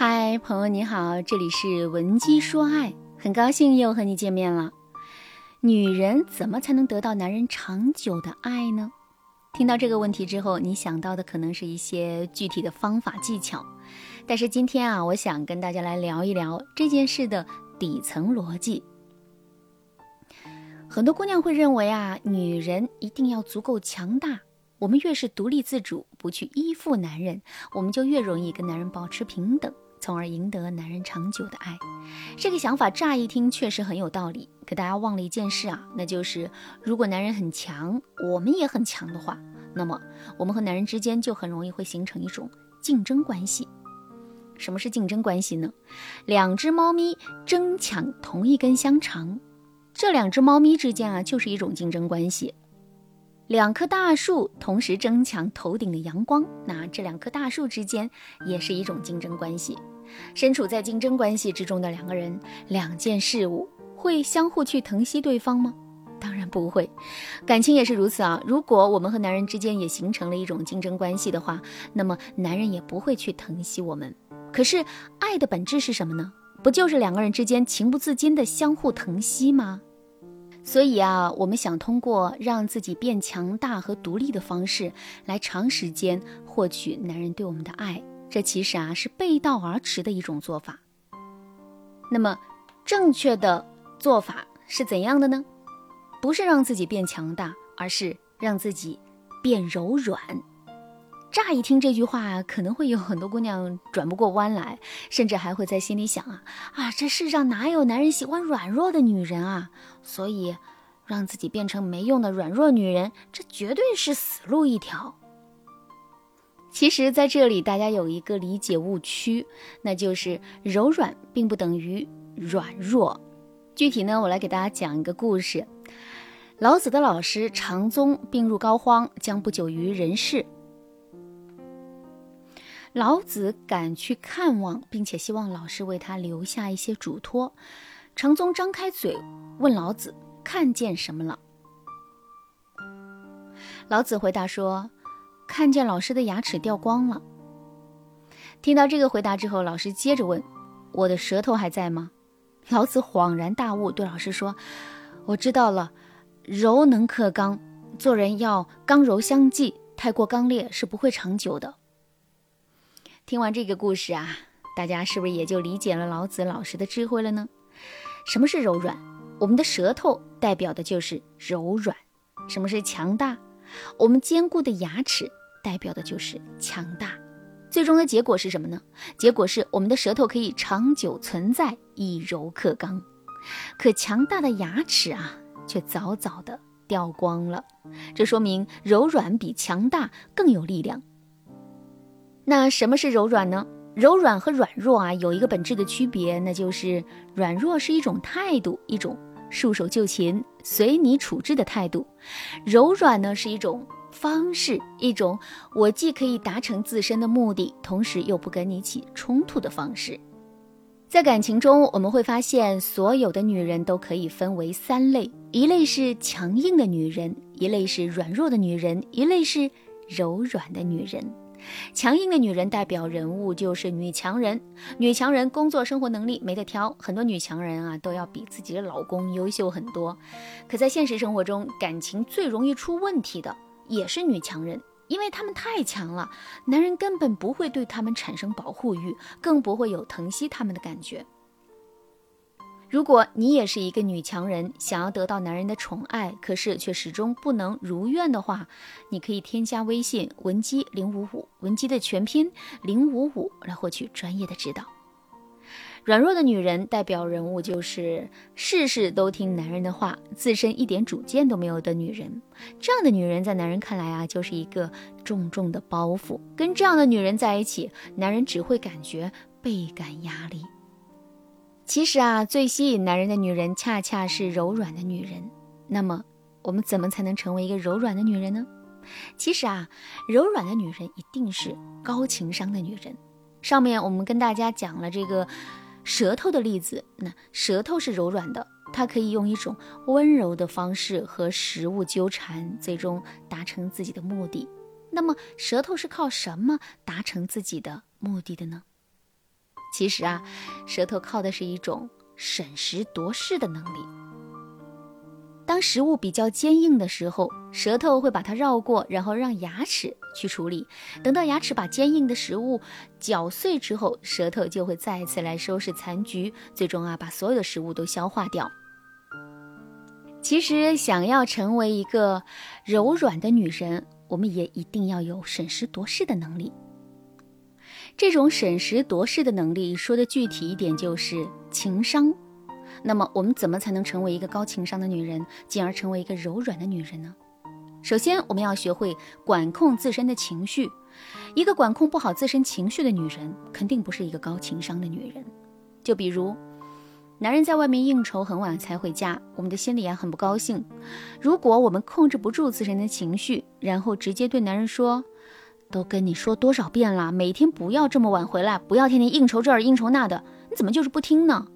嗨，朋友你好，这里是文姬说爱，很高兴又和你见面了。女人怎么才能得到男人长久的爱呢？听到这个问题之后，你想到的可能是一些具体的方法技巧，但是今天啊，我想跟大家来聊一聊这件事的底层逻辑。很多姑娘会认为啊，女人一定要足够强大。我们越是独立自主，不去依附男人，我们就越容易跟男人保持平等，从而赢得男人长久的爱。这个想法乍一听确实很有道理，可大家忘了一件事啊，那就是如果男人很强，我们也很强的话，那么我们和男人之间就很容易会形成一种竞争关系。什么是竞争关系呢？两只猫咪争抢同一根香肠，这两只猫咪之间啊，就是一种竞争关系。两棵大树同时争抢头顶的阳光，那这两棵大树之间也是一种竞争关系。身处在竞争关系之中的两个人，两件事物会相互去疼惜对方吗？当然不会。感情也是如此啊。如果我们和男人之间也形成了一种竞争关系的话，那么男人也不会去疼惜我们。可是爱的本质是什么呢？不就是两个人之间情不自禁的相互疼惜吗？所以啊，我们想通过让自己变强大和独立的方式，来长时间获取男人对我们的爱，这其实啊是背道而驰的一种做法。那么，正确的做法是怎样的呢？不是让自己变强大，而是让自己变柔软。乍一听这句话，可能会有很多姑娘转不过弯来，甚至还会在心里想啊啊，这世上哪有男人喜欢软弱的女人啊？所以，让自己变成没用的软弱女人，这绝对是死路一条。其实，在这里大家有一个理解误区，那就是柔软并不等于软弱。具体呢，我来给大家讲一个故事：老子的老师长宗病入膏肓，将不久于人世。老子赶去看望，并且希望老师为他留下一些嘱托。成宗张开嘴问老子：“看见什么了？”老子回答说：“看见老师的牙齿掉光了。”听到这个回答之后，老师接着问：“我的舌头还在吗？”老子恍然大悟，对老师说：“我知道了，柔能克刚，做人要刚柔相济，太过刚烈是不会长久的。”听完这个故事啊，大家是不是也就理解了老子老师的智慧了呢？什么是柔软？我们的舌头代表的就是柔软。什么是强大？我们坚固的牙齿代表的就是强大。最终的结果是什么呢？结果是我们的舌头可以长久存在，以柔克刚。可强大的牙齿啊，却早早的掉光了。这说明柔软比强大更有力量。那什么是柔软呢？柔软和软弱啊有一个本质的区别，那就是软弱是一种态度，一种束手就擒、随你处置的态度；柔软呢是一种方式，一种我既可以达成自身的目的，同时又不跟你起冲突的方式。在感情中，我们会发现，所有的女人都可以分为三类：一类是强硬的女人，一类是软弱的女人，一类是柔软的女人。强硬的女人代表人物就是女强人，女强人工作生活能力没得挑，很多女强人啊都要比自己的老公优秀很多。可在现实生活中，感情最容易出问题的也是女强人，因为她们太强了，男人根本不会对她们产生保护欲，更不会有疼惜她们的感觉。如果你也是一个女强人，想要得到男人的宠爱，可是却始终不能如愿的话，你可以添加微信文姬零五五，文姬的全拼零五五，来获取专业的指导。软弱的女人代表人物就是事事都听男人的话，自身一点主见都没有的女人。这样的女人在男人看来啊，就是一个重重的包袱。跟这样的女人在一起，男人只会感觉倍感压力。其实啊，最吸引男人的女人恰恰是柔软的女人。那么，我们怎么才能成为一个柔软的女人呢？其实啊，柔软的女人一定是高情商的女人。上面我们跟大家讲了这个舌头的例子，那舌头是柔软的，它可以用一种温柔的方式和食物纠缠，最终达成自己的目的。那么，舌头是靠什么达成自己的目的的呢？其实啊，舌头靠的是一种审时度势的能力。当食物比较坚硬的时候，舌头会把它绕过，然后让牙齿去处理。等到牙齿把坚硬的食物搅碎之后，舌头就会再次来收拾残局，最终啊，把所有的食物都消化掉。其实，想要成为一个柔软的女人，我们也一定要有审时度势的能力。这种审时度势的能力，说的具体一点就是情商。那么，我们怎么才能成为一个高情商的女人，进而成为一个柔软的女人呢？首先，我们要学会管控自身的情绪。一个管控不好自身情绪的女人，肯定不是一个高情商的女人。就比如，男人在外面应酬很晚才回家，我们的心里啊很不高兴。如果我们控制不住自身的情绪，然后直接对男人说：“都跟你说多少遍了，每天不要这么晚回来，不要天天应酬这儿应酬那的，你怎么就是不听呢？”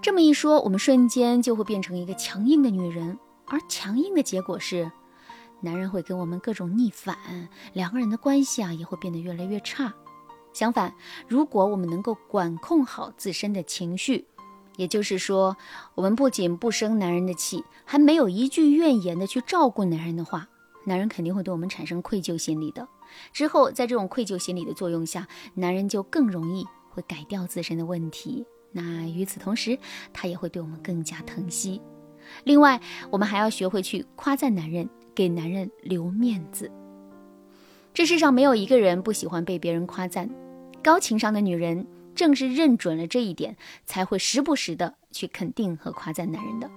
这么一说，我们瞬间就会变成一个强硬的女人，而强硬的结果是，男人会跟我们各种逆反，两个人的关系啊也会变得越来越差。相反，如果我们能够管控好自身的情绪，也就是说，我们不仅不生男人的气，还没有一句怨言的去照顾男人的话，男人肯定会对我们产生愧疚心理的。之后，在这种愧疚心理的作用下，男人就更容易会改掉自身的问题。那与此同时，他也会对我们更加疼惜。另外，我们还要学会去夸赞男人，给男人留面子。这世上没有一个人不喜欢被别人夸赞，高情商的女人正是认准了这一点，才会时不时的去肯定和夸赞男人的。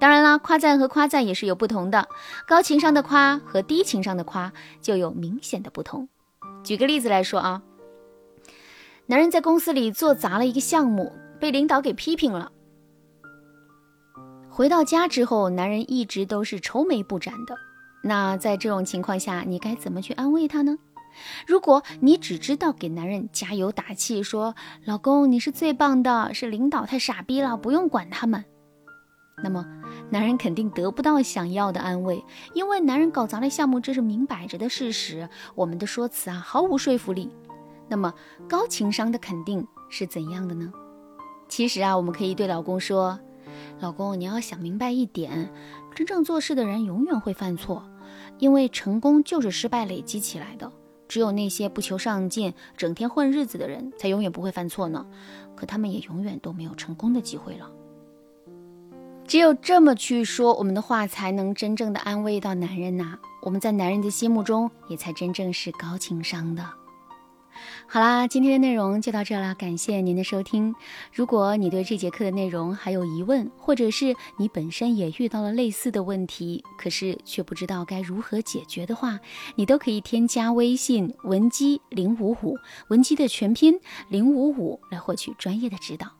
当然啦，夸赞和夸赞也是有不同的，高情商的夸和低情商的夸就有明显的不同。举个例子来说啊，男人在公司里做砸了一个项目。被领导给批评了。回到家之后，男人一直都是愁眉不展的。那在这种情况下，你该怎么去安慰他呢？如果你只知道给男人加油打气，说“老公你是最棒的”，是领导太傻逼了，不用管他们，那么男人肯定得不到想要的安慰，因为男人搞砸了项目，这是明摆着的事实。我们的说辞啊，毫无说服力。那么高情商的肯定是怎样的呢？其实啊，我们可以对老公说：“老公，你要想明白一点，真正做事的人永远会犯错，因为成功就是失败累积起来的。只有那些不求上进、整天混日子的人，才永远不会犯错呢。可他们也永远都没有成功的机会了。只有这么去说，我们的话才能真正的安慰到男人呐。我们在男人的心目中，也才真正是高情商的。”好啦，今天的内容就到这了，感谢您的收听。如果你对这节课的内容还有疑问，或者是你本身也遇到了类似的问题，可是却不知道该如何解决的话，你都可以添加微信文姬零五五，文姬的全拼零五五来获取专业的指导。